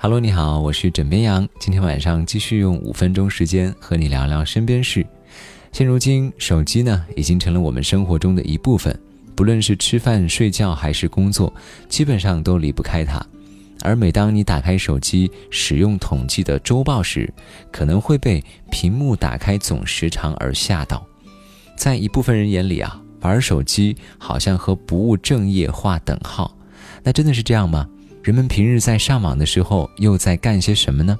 Hello，你好，我是枕边羊。今天晚上继续用五分钟时间和你聊聊身边事。现如今，手机呢已经成了我们生活中的一部分，不论是吃饭、睡觉还是工作，基本上都离不开它。而每当你打开手机使用统计的周报时，可能会被屏幕打开总时长而吓到。在一部分人眼里啊，玩手机好像和不务正业划等号。那真的是这样吗？人们平日在上网的时候又在干些什么呢？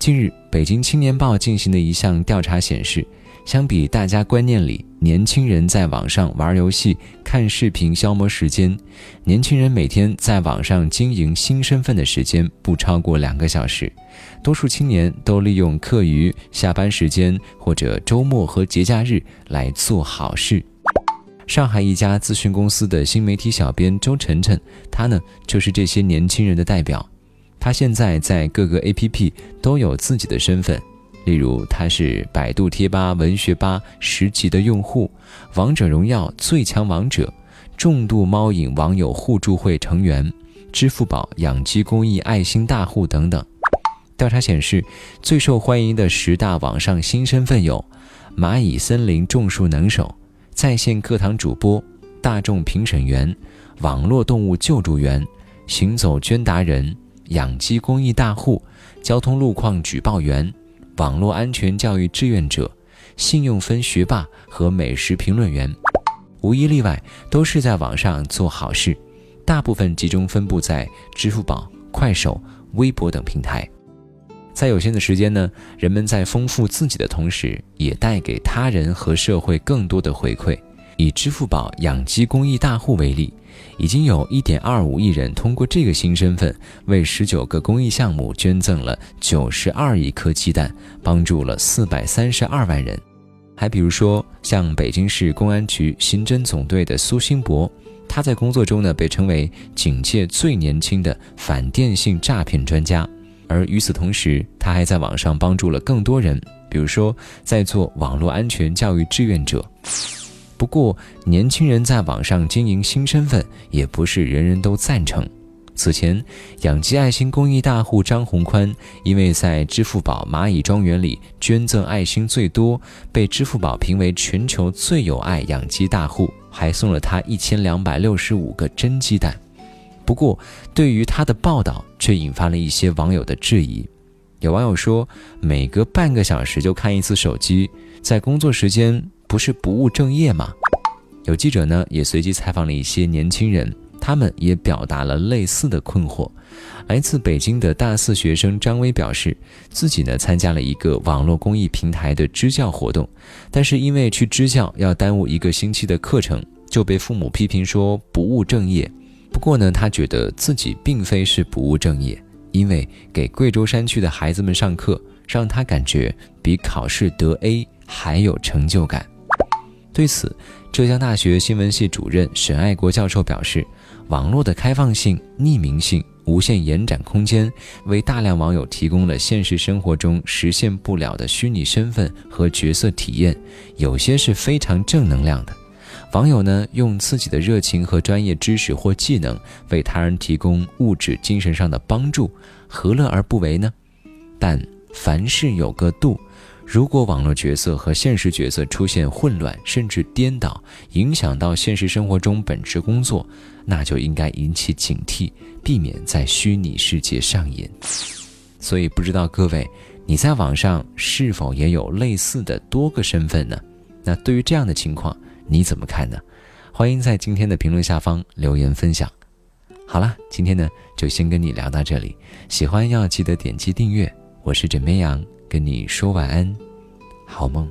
近日，北京青年报进行的一项调查显示。相比大家观念里，年轻人在网上玩游戏、看视频消磨时间，年轻人每天在网上经营新身份的时间不超过两个小时。多数青年都利用课余、下班时间或者周末和节假日来做好事。上海一家咨询公司的新媒体小编周晨晨，他呢就是这些年轻人的代表。他现在在各个 APP 都有自己的身份。例如，他是百度贴吧、文学吧十级的用户，王者荣耀最强王者，重度猫瘾网友互助会成员，支付宝养鸡公益爱心大户等等。调查显示，最受欢迎的十大网上新身份有：蚂蚁森林种树能手、在线课堂主播、大众评审员、网络动物救助员、行走捐达人、养鸡公益大户、交通路况举报员。网络安全教育志愿者、信用分学霸和美食评论员，无一例外都是在网上做好事，大部分集中分布在支付宝、快手、微博等平台。在有限的时间呢，人们在丰富自己的同时，也带给他人和社会更多的回馈。以支付宝养鸡公益大户为例。已经有一点二五亿人通过这个新身份，为十九个公益项目捐赠了九十二亿颗鸡蛋，帮助了四百三十二万人。还比如说，像北京市公安局刑侦总队的苏新博，他在工作中呢被称为警界最年轻的反电信诈骗专家。而与此同时，他还在网上帮助了更多人，比如说在做网络安全教育志愿者。不过，年轻人在网上经营新身份，也不是人人都赞成。此前，养鸡爱心公益大户张宏宽，因为在支付宝蚂蚁庄园里捐赠爱心最多，被支付宝评为全球最有爱养鸡大户，还送了他一千两百六十五个真鸡蛋。不过，对于他的报道，却引发了一些网友的质疑。有网友说，每隔半个小时就看一次手机，在工作时间。不是不务正业吗？有记者呢也随机采访了一些年轻人，他们也表达了类似的困惑。来自北京的大四学生张威表示，自己呢参加了一个网络公益平台的支教活动，但是因为去支教要耽误一个星期的课程，就被父母批评说不务正业。不过呢，他觉得自己并非是不务正业，因为给贵州山区的孩子们上课，让他感觉比考试得 A 还有成就感。对此，浙江大学新闻系主任沈爱国教授表示：“网络的开放性、匿名性、无限延展空间，为大量网友提供了现实生活中实现不了的虚拟身份和角色体验，有些是非常正能量的。网友呢，用自己的热情和专业知识或技能，为他人提供物质、精神上的帮助，何乐而不为呢？但凡事有个度。”如果网络角色和现实角色出现混乱甚至颠倒，影响到现实生活中本职工作，那就应该引起警惕，避免在虚拟世界上瘾。所以，不知道各位，你在网上是否也有类似的多个身份呢？那对于这样的情况，你怎么看呢？欢迎在今天的评论下方留言分享。好了，今天呢就先跟你聊到这里，喜欢要记得点击订阅。我是枕边羊。跟你说晚安，好梦。